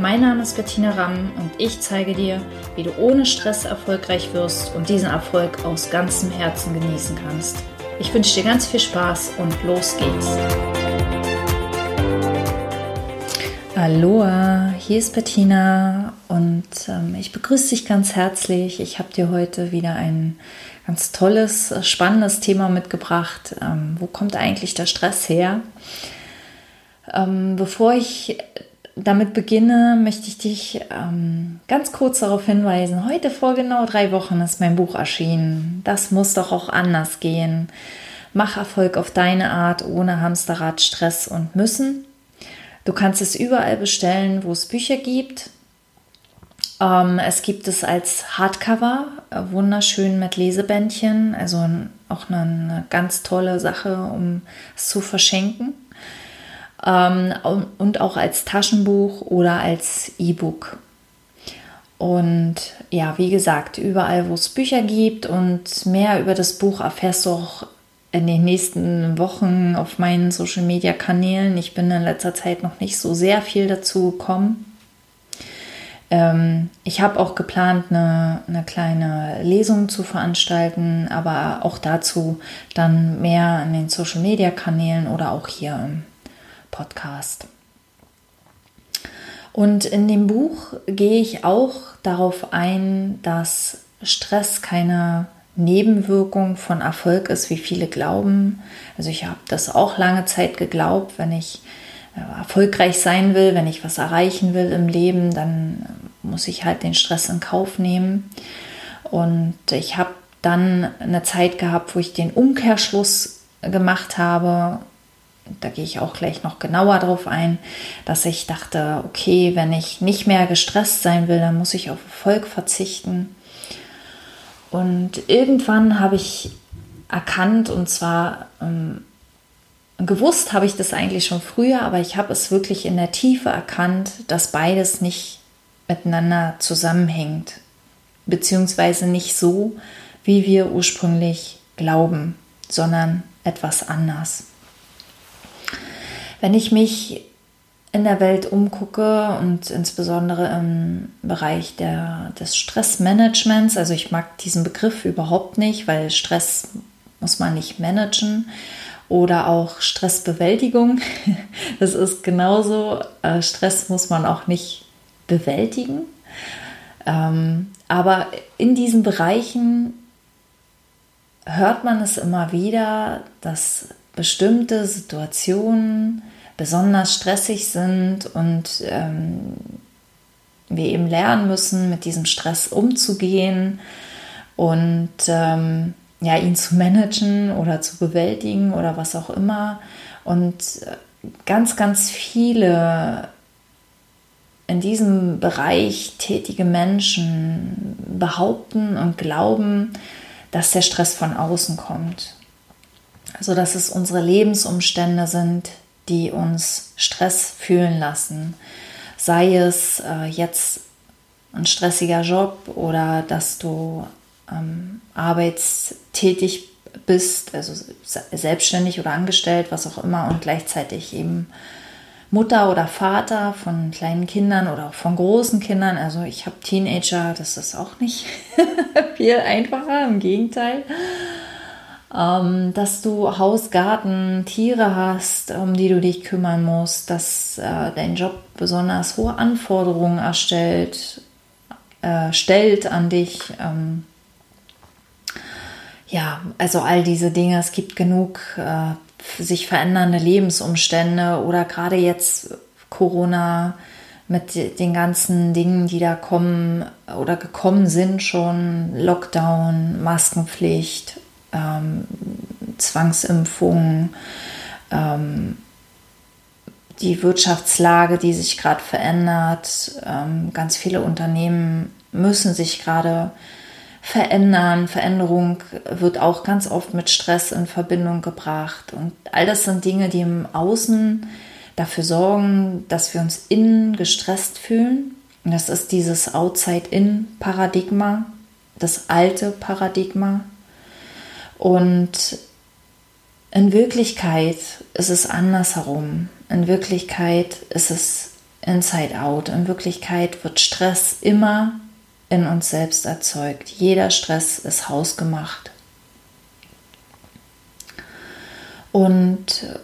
Mein Name ist Bettina Ramm und ich zeige dir, wie du ohne Stress erfolgreich wirst und diesen Erfolg aus ganzem Herzen genießen kannst. Ich wünsche dir ganz viel Spaß und los geht's. Aloha, hier ist Bettina und ähm, ich begrüße dich ganz herzlich. Ich habe dir heute wieder ein ganz tolles, spannendes Thema mitgebracht. Ähm, wo kommt eigentlich der Stress her? Ähm, bevor ich damit beginne, möchte ich dich ähm, ganz kurz darauf hinweisen. Heute vor genau drei Wochen ist mein Buch erschienen. Das muss doch auch anders gehen. Mach Erfolg auf deine Art, ohne Hamsterrad, Stress und Müssen. Du kannst es überall bestellen, wo es Bücher gibt. Ähm, es gibt es als Hardcover, äh, wunderschön mit Lesebändchen, also auch eine, eine ganz tolle Sache, um es zu verschenken ähm, und auch als Taschenbuch oder als E-Book. Und ja, wie gesagt, überall, wo es Bücher gibt und mehr über das Buch erfährst du auch in den nächsten Wochen auf meinen Social-Media-Kanälen. Ich bin in letzter Zeit noch nicht so sehr viel dazu gekommen. Ähm, ich habe auch geplant, eine, eine kleine Lesung zu veranstalten, aber auch dazu dann mehr in den Social-Media-Kanälen oder auch hier im Podcast. Und in dem Buch gehe ich auch darauf ein, dass Stress keine Nebenwirkung von Erfolg ist, wie viele glauben. Also ich habe das auch lange Zeit geglaubt, wenn ich äh, erfolgreich sein will, wenn ich was erreichen will im Leben, dann muss ich halt den Stress in Kauf nehmen. Und ich habe dann eine Zeit gehabt, wo ich den Umkehrschluss gemacht habe da gehe ich auch gleich noch genauer drauf ein, dass ich dachte, okay, wenn ich nicht mehr gestresst sein will, dann muss ich auf Erfolg verzichten. Und irgendwann habe ich erkannt, und zwar ähm, gewusst habe ich das eigentlich schon früher, aber ich habe es wirklich in der Tiefe erkannt, dass beides nicht miteinander zusammenhängt, beziehungsweise nicht so, wie wir ursprünglich glauben, sondern etwas anders. Wenn ich mich in der Welt umgucke und insbesondere im Bereich der, des Stressmanagements, also ich mag diesen Begriff überhaupt nicht, weil Stress muss man nicht managen oder auch Stressbewältigung. Das ist genauso. Äh, Stress muss man auch nicht bewältigen. Ähm, aber in diesen Bereichen hört man es immer wieder, dass bestimmte Situationen besonders stressig sind und ähm, wir eben lernen müssen, mit diesem Stress umzugehen und ähm, ja, ihn zu managen oder zu bewältigen oder was auch immer. Und äh, ganz, ganz viele in diesem Bereich tätige Menschen behaupten und glauben, dass der Stress von außen kommt. Also dass es unsere Lebensumstände sind, die uns Stress fühlen lassen. Sei es äh, jetzt ein stressiger Job oder dass du ähm, arbeitstätig bist, also selbstständig oder angestellt, was auch immer, und gleichzeitig eben Mutter oder Vater von kleinen Kindern oder auch von großen Kindern. Also ich habe Teenager, das ist auch nicht viel einfacher, im Gegenteil ähm, dass du Haus, Garten, Tiere hast, um die du dich kümmern musst, dass äh, dein Job besonders hohe Anforderungen erstellt, äh, stellt an dich. Ähm, ja, also all diese Dinge. Es gibt genug äh, sich verändernde Lebensumstände oder gerade jetzt Corona mit den ganzen Dingen, die da kommen oder gekommen sind schon, Lockdown, Maskenpflicht, ähm, Zwangsimpfungen, ähm, die Wirtschaftslage, die sich gerade verändert. Ähm, ganz viele Unternehmen müssen sich gerade verändern. Veränderung wird auch ganz oft mit Stress in Verbindung gebracht. Und all das sind Dinge, die im Außen dafür sorgen, dass wir uns innen gestresst fühlen. Und das ist dieses Outside-In-Paradigma, das alte Paradigma. Und in Wirklichkeit ist es andersherum. In Wirklichkeit ist es Inside Out. In Wirklichkeit wird Stress immer in uns selbst erzeugt. Jeder Stress ist hausgemacht. Und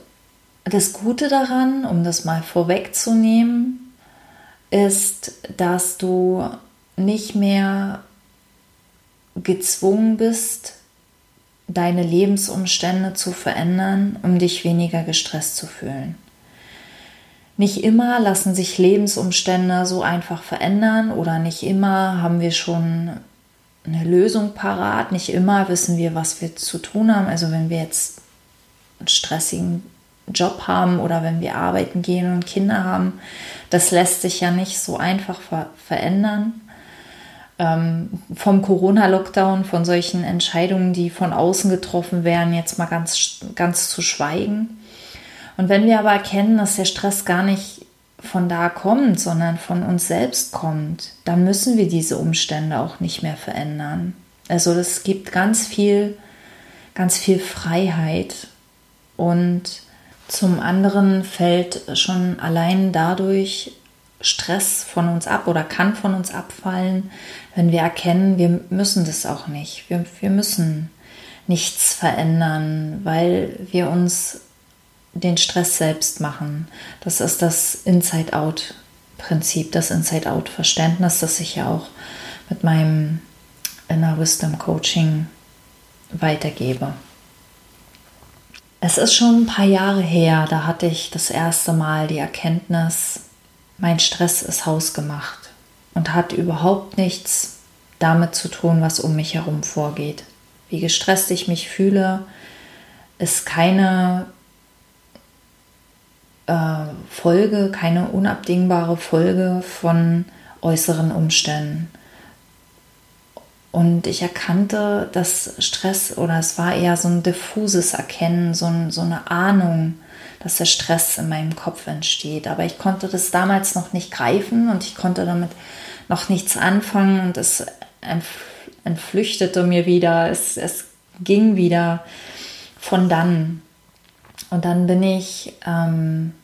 das Gute daran, um das mal vorwegzunehmen, ist, dass du nicht mehr gezwungen bist, deine Lebensumstände zu verändern, um dich weniger gestresst zu fühlen. Nicht immer lassen sich Lebensumstände so einfach verändern oder nicht immer haben wir schon eine Lösung parat, nicht immer wissen wir, was wir zu tun haben. Also wenn wir jetzt einen stressigen Job haben oder wenn wir arbeiten gehen und Kinder haben, das lässt sich ja nicht so einfach ver verändern. Ähm, vom Corona-Lockdown, von solchen Entscheidungen, die von außen getroffen werden, jetzt mal ganz, ganz zu schweigen. Und wenn wir aber erkennen, dass der Stress gar nicht von da kommt, sondern von uns selbst kommt, dann müssen wir diese Umstände auch nicht mehr verändern. Also das gibt ganz viel, ganz viel Freiheit und zum anderen fällt schon allein dadurch Stress von uns ab oder kann von uns abfallen, wenn wir erkennen, wir müssen das auch nicht. Wir, wir müssen nichts verändern, weil wir uns den Stress selbst machen. Das ist das Inside-Out-Prinzip, das Inside-Out-Verständnis, das ich ja auch mit meinem Inner Wisdom Coaching weitergebe. Es ist schon ein paar Jahre her, da hatte ich das erste Mal die Erkenntnis, mein Stress ist hausgemacht und hat überhaupt nichts damit zu tun, was um mich herum vorgeht. Wie gestresst ich mich fühle, ist keine äh, Folge, keine unabdingbare Folge von äußeren Umständen. Und ich erkannte, dass Stress oder es war eher so ein diffuses Erkennen, so, ein, so eine Ahnung, dass der Stress in meinem Kopf entsteht. Aber ich konnte das damals noch nicht greifen und ich konnte damit noch nichts anfangen und es entflüchtete mir wieder, es, es ging wieder von dann. Und dann bin ich ähm,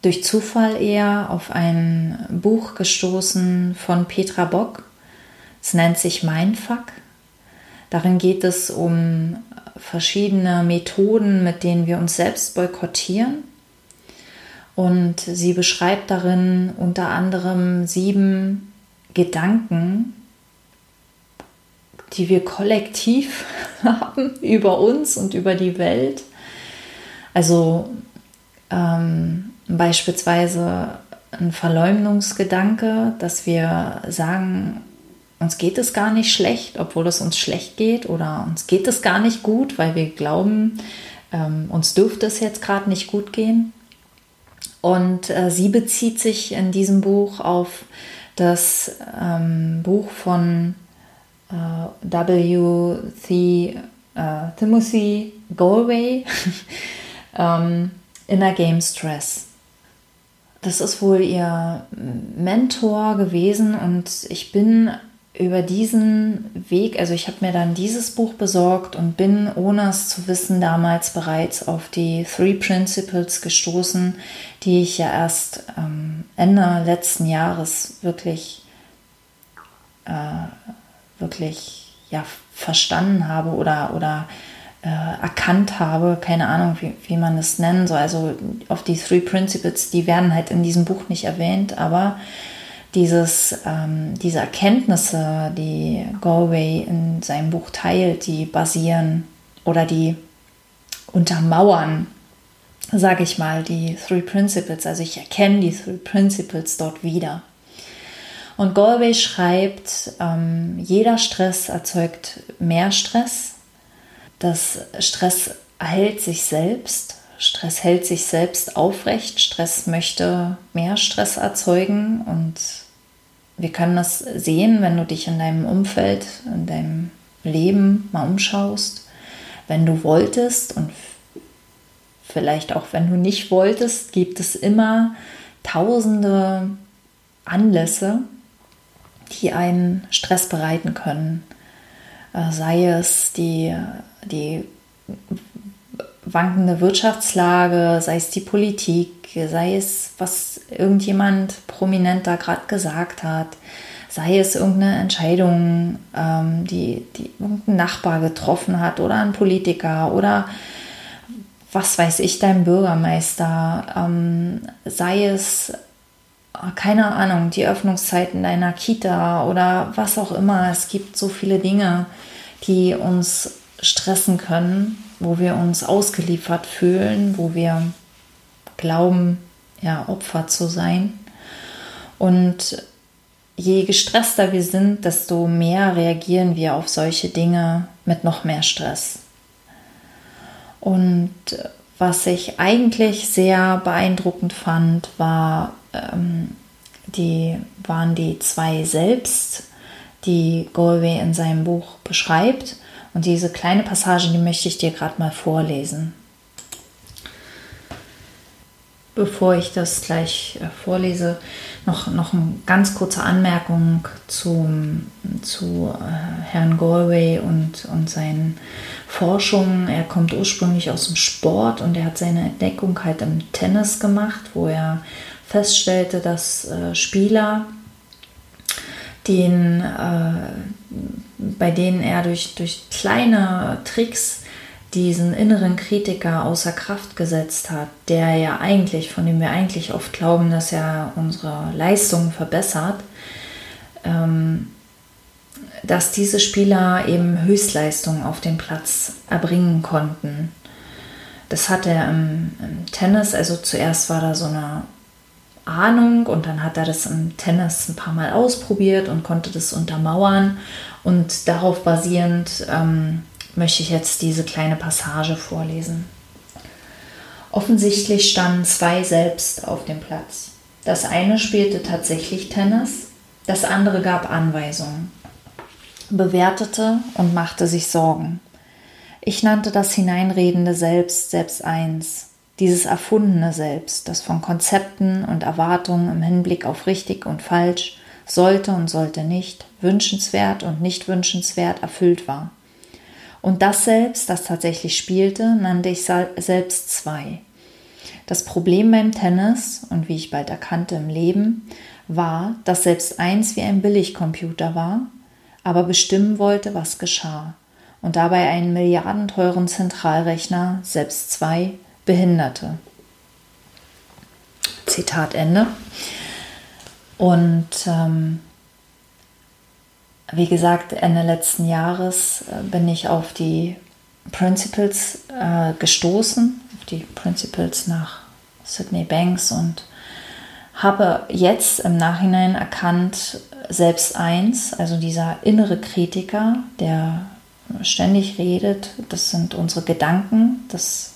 durch Zufall eher auf ein Buch gestoßen von Petra Bock. Es nennt sich Mindfuck. Darin geht es um verschiedene Methoden, mit denen wir uns selbst boykottieren. Und sie beschreibt darin unter anderem sieben Gedanken, die wir kollektiv haben über uns und über die Welt. Also ähm, beispielsweise ein Verleumdungsgedanke, dass wir sagen, uns geht es gar nicht schlecht, obwohl es uns schlecht geht oder uns geht es gar nicht gut, weil wir glauben, ähm, uns dürfte es jetzt gerade nicht gut gehen. Und äh, sie bezieht sich in diesem Buch auf das ähm, Buch von äh, W.C. Äh, Timothy Galway, ähm, Inner Game Stress. Das ist wohl ihr Mentor gewesen und ich bin über diesen Weg, also ich habe mir dann dieses Buch besorgt und bin, ohne es zu wissen, damals bereits auf die Three Principles gestoßen, die ich ja erst ähm, Ende letzten Jahres wirklich, äh, wirklich ja, verstanden habe oder, oder äh, erkannt habe, keine Ahnung, wie, wie man es nennen soll. Also auf die Three Principles, die werden halt in diesem Buch nicht erwähnt, aber dieses, ähm, diese Erkenntnisse, die Galway in seinem Buch teilt, die basieren oder die untermauern, sage ich mal, die Three Principles. Also ich erkenne die Three Principles dort wieder. Und Galway schreibt, ähm, jeder Stress erzeugt mehr Stress. Das Stress erhält sich selbst. Stress hält sich selbst aufrecht. Stress möchte mehr Stress erzeugen und wir können das sehen, wenn du dich in deinem Umfeld, in deinem Leben mal umschaust. Wenn du wolltest und vielleicht auch wenn du nicht wolltest, gibt es immer tausende Anlässe, die einen Stress bereiten können. Äh, sei es die, die wankende Wirtschaftslage, sei es die Politik, sei es, was irgendjemand prominenter gerade gesagt hat, sei es irgendeine Entscheidung, ähm, die, die irgendein Nachbar getroffen hat oder ein Politiker oder was weiß ich, dein Bürgermeister, ähm, sei es, keine Ahnung, die Öffnungszeiten deiner Kita oder was auch immer. Es gibt so viele Dinge, die uns stressen können, wo wir uns ausgeliefert fühlen, wo wir glauben, ja, Opfer zu sein. Und je gestresster wir sind, desto mehr reagieren wir auf solche Dinge mit noch mehr Stress. Und was ich eigentlich sehr beeindruckend fand, war, ähm, die, waren die zwei Selbst, die Galway in seinem Buch beschreibt. Und diese kleine Passage, die möchte ich dir gerade mal vorlesen. Bevor ich das gleich äh, vorlese, noch, noch eine ganz kurze Anmerkung zum, zu äh, Herrn Galway und, und seinen Forschungen. Er kommt ursprünglich aus dem Sport und er hat seine Entdeckung halt im Tennis gemacht, wo er feststellte, dass äh, Spieler, den, äh, bei denen er durch, durch kleine Tricks diesen inneren Kritiker außer Kraft gesetzt hat, der ja eigentlich, von dem wir eigentlich oft glauben, dass er unsere Leistung verbessert, ähm, dass diese Spieler eben Höchstleistungen auf dem Platz erbringen konnten. Das hat er im, im Tennis, also zuerst war da so eine Ahnung und dann hat er das im Tennis ein paar Mal ausprobiert und konnte das untermauern und darauf basierend ähm, möchte ich jetzt diese kleine Passage vorlesen. Offensichtlich standen zwei selbst auf dem Platz. Das eine spielte tatsächlich Tennis, das andere gab Anweisungen, bewertete und machte sich Sorgen. Ich nannte das hineinredende Selbst selbst eins, dieses erfundene Selbst, das von Konzepten und Erwartungen im Hinblick auf richtig und falsch, sollte und sollte nicht, wünschenswert und nicht wünschenswert erfüllt war. Und das Selbst, das tatsächlich spielte, nannte ich selbst zwei. Das Problem beim Tennis und wie ich bald erkannte im Leben, war, dass selbst eins wie ein Billigcomputer war, aber bestimmen wollte, was geschah und dabei einen milliardenteuren Zentralrechner, selbst zwei, behinderte. Zitat Ende. Und ähm, wie gesagt, Ende letzten Jahres äh, bin ich auf die Principles äh, gestoßen, auf die Principles nach Sydney Banks und habe jetzt im Nachhinein erkannt, selbst eins, also dieser innere Kritiker, der ständig redet, das sind unsere Gedanken, das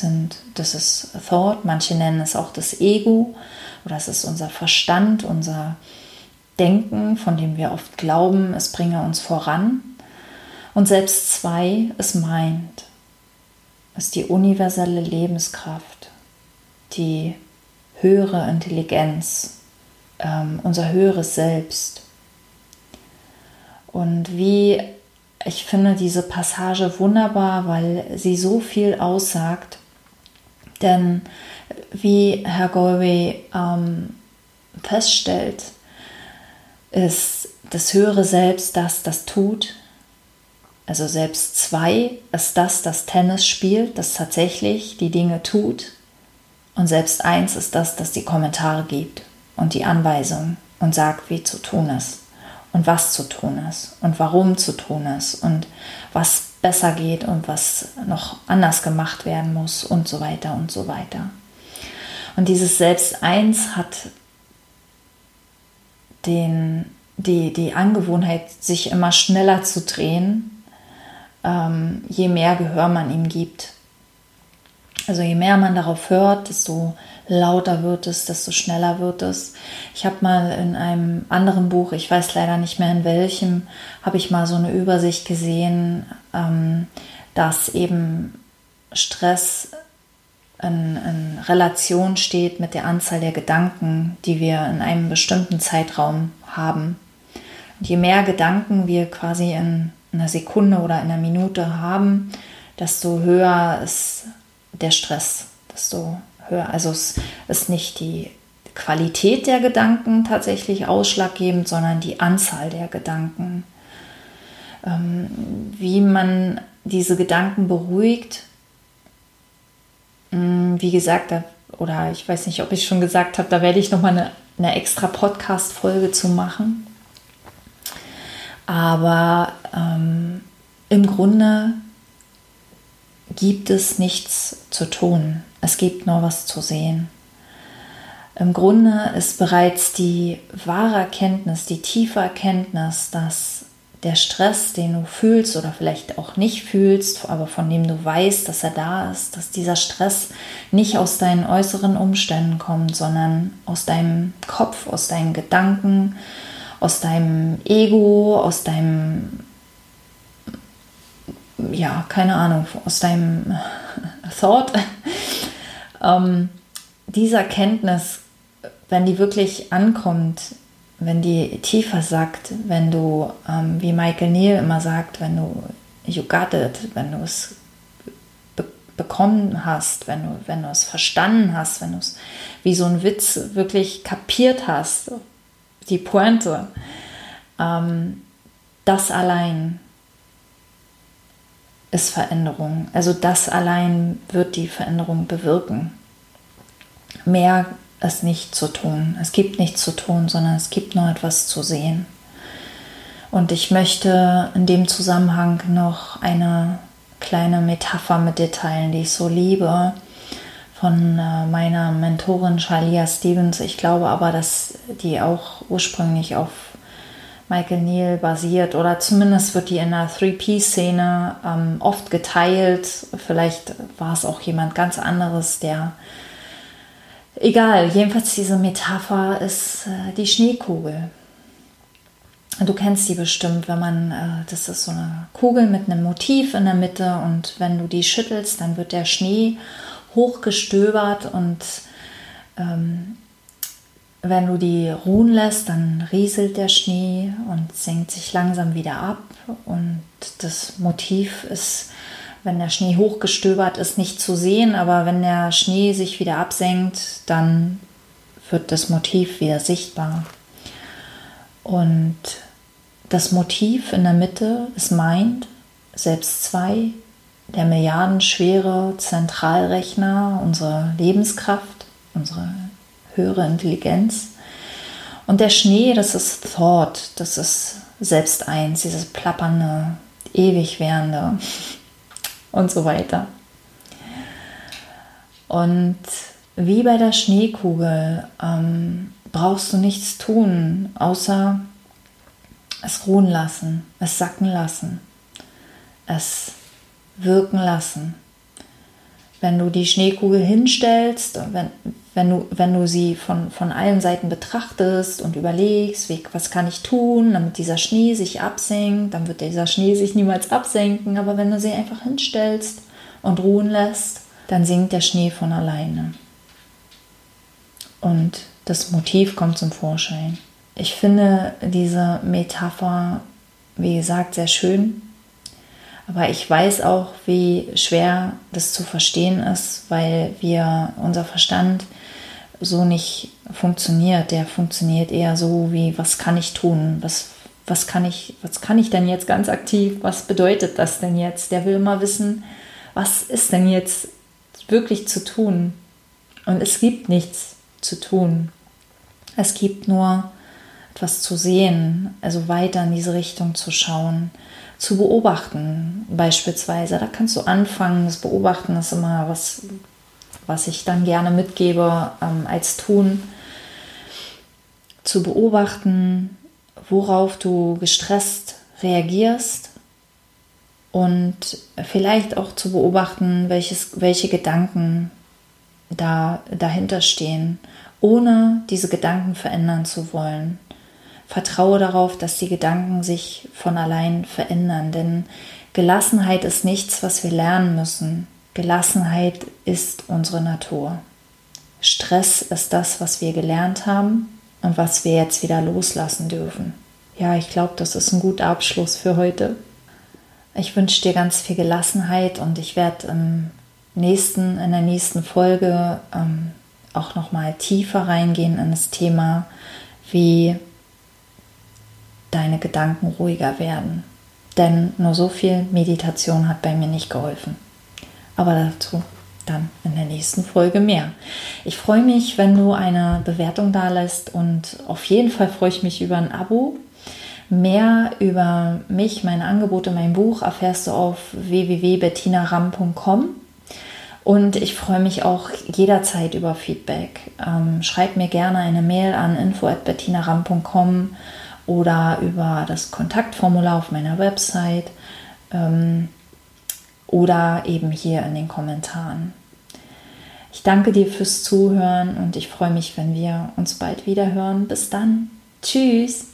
sind, das ist Thought, manche nennen es auch das Ego oder es ist unser Verstand, unser Denken, von dem wir oft glauben, es bringe uns voran. Und selbst zwei ist meint, ist die universelle Lebenskraft, die höhere Intelligenz, ähm, unser höheres Selbst. Und wie ich finde diese Passage wunderbar, weil sie so viel aussagt. Denn wie Herr Galway ähm, feststellt, ist das höhere Selbst das, das tut. Also selbst zwei ist das, das Tennis spielt, das tatsächlich die Dinge tut. Und selbst eins ist das, das die Kommentare gibt und die Anweisung und sagt, wie zu tun ist und was zu tun ist und warum zu tun ist und was besser geht und was noch anders gemacht werden muss und so weiter und so weiter. Und dieses Selbst eins hat den, die, die Angewohnheit, sich immer schneller zu drehen, ähm, je mehr Gehör man ihm gibt. Also je mehr man darauf hört, desto lauter wird es, desto schneller wird es. Ich habe mal in einem anderen Buch, ich weiß leider nicht mehr in welchem, habe ich mal so eine Übersicht gesehen, ähm, dass eben Stress in, in Relation steht mit der Anzahl der Gedanken, die wir in einem bestimmten Zeitraum haben. Und je mehr Gedanken wir quasi in einer Sekunde oder in einer Minute haben, desto höher ist der Stress, desto höher. Also es ist nicht die Qualität der Gedanken tatsächlich ausschlaggebend, sondern die Anzahl der Gedanken. Ähm, wie man diese Gedanken beruhigt, hm, wie gesagt, oder ich weiß nicht, ob ich schon gesagt habe, da werde ich nochmal eine, eine extra Podcast-Folge zu machen. Aber ähm, im Grunde gibt es nichts zu tun. Es gibt nur was zu sehen. Im Grunde ist bereits die wahre Erkenntnis, die tiefe Erkenntnis, dass der Stress, den du fühlst oder vielleicht auch nicht fühlst, aber von dem du weißt, dass er da ist, dass dieser Stress nicht aus deinen äußeren Umständen kommt, sondern aus deinem Kopf, aus deinen Gedanken, aus deinem Ego, aus deinem, ja, keine Ahnung, aus deinem Thought. ähm, diese Erkenntnis, wenn die wirklich ankommt, wenn die tiefer sagt, wenn du, ähm, wie Michael Neal immer sagt, wenn du you got it, wenn du es be bekommen hast, wenn du, wenn du es verstanden hast, wenn du es wie so ein Witz wirklich kapiert hast, die Pointe, ähm, das allein ist Veränderung. Also das allein wird die Veränderung bewirken. Mehr ist nicht zu tun. Es gibt nichts zu tun, sondern es gibt nur etwas zu sehen. Und ich möchte in dem Zusammenhang noch eine kleine Metapher mit dir teilen, die ich so liebe, von äh, meiner Mentorin Shalia Stevens. Ich glaube aber, dass die auch ursprünglich auf Michael Neal basiert oder zumindest wird die in der 3P-Szene ähm, oft geteilt. Vielleicht war es auch jemand ganz anderes, der Egal, jedenfalls diese Metapher ist äh, die Schneekugel. Du kennst die bestimmt, wenn man, äh, das ist so eine Kugel mit einem Motiv in der Mitte und wenn du die schüttelst, dann wird der Schnee hochgestöbert und ähm, wenn du die ruhen lässt, dann rieselt der Schnee und senkt sich langsam wieder ab und das Motiv ist wenn der Schnee hochgestöbert ist, nicht zu sehen, aber wenn der Schnee sich wieder absenkt, dann wird das Motiv wieder sichtbar. Und das Motiv in der Mitte ist Mind, selbst zwei, der milliardenschwere Zentralrechner, unsere Lebenskraft, unsere höhere Intelligenz. Und der Schnee, das ist Thought, das ist selbst eins, dieses plappernde, ewig währende und so weiter. Und wie bei der Schneekugel ähm, brauchst du nichts tun, außer es ruhen lassen, es sacken lassen, es wirken lassen. Wenn du die Schneekugel hinstellst, wenn, wenn, du, wenn du sie von, von allen Seiten betrachtest und überlegst, wie, was kann ich tun, damit dieser Schnee sich absenkt, dann wird dieser Schnee sich niemals absenken. Aber wenn du sie einfach hinstellst und ruhen lässt, dann sinkt der Schnee von alleine. Und das Motiv kommt zum Vorschein. Ich finde diese Metapher, wie gesagt, sehr schön aber ich weiß auch, wie schwer das zu verstehen ist, weil wir, unser Verstand so nicht funktioniert. Der funktioniert eher so wie, was kann ich tun? Was, was, kann ich, was kann ich denn jetzt ganz aktiv? Was bedeutet das denn jetzt? Der will immer wissen, was ist denn jetzt wirklich zu tun? Und es gibt nichts zu tun. Es gibt nur etwas zu sehen, also weiter in diese Richtung zu schauen zu beobachten, beispielsweise. Da kannst du anfangen. Das Beobachten ist immer was, was ich dann gerne mitgebe ähm, als Tun. Zu beobachten, worauf du gestresst reagierst und vielleicht auch zu beobachten, welches, welche Gedanken da dahinter stehen, ohne diese Gedanken verändern zu wollen. Vertraue darauf, dass die Gedanken sich von allein verändern, denn Gelassenheit ist nichts, was wir lernen müssen. Gelassenheit ist unsere Natur. Stress ist das, was wir gelernt haben und was wir jetzt wieder loslassen dürfen. Ja, ich glaube, das ist ein guter Abschluss für heute. Ich wünsche dir ganz viel Gelassenheit und ich werde im nächsten, in der nächsten Folge ähm, auch noch mal tiefer reingehen in das Thema, wie deine Gedanken ruhiger werden. Denn nur so viel Meditation hat bei mir nicht geholfen. Aber dazu dann in der nächsten Folge mehr. Ich freue mich, wenn du eine Bewertung da lässt und auf jeden Fall freue ich mich über ein Abo. Mehr über mich, meine Angebote, mein Buch erfährst du auf www.bettinaram.com. Und ich freue mich auch jederzeit über Feedback. Ähm, schreib mir gerne eine Mail an info.bettinaram.com oder über das Kontaktformular auf meiner Website ähm, oder eben hier in den Kommentaren. Ich danke dir fürs Zuhören und ich freue mich, wenn wir uns bald wieder hören. Bis dann. Tschüss.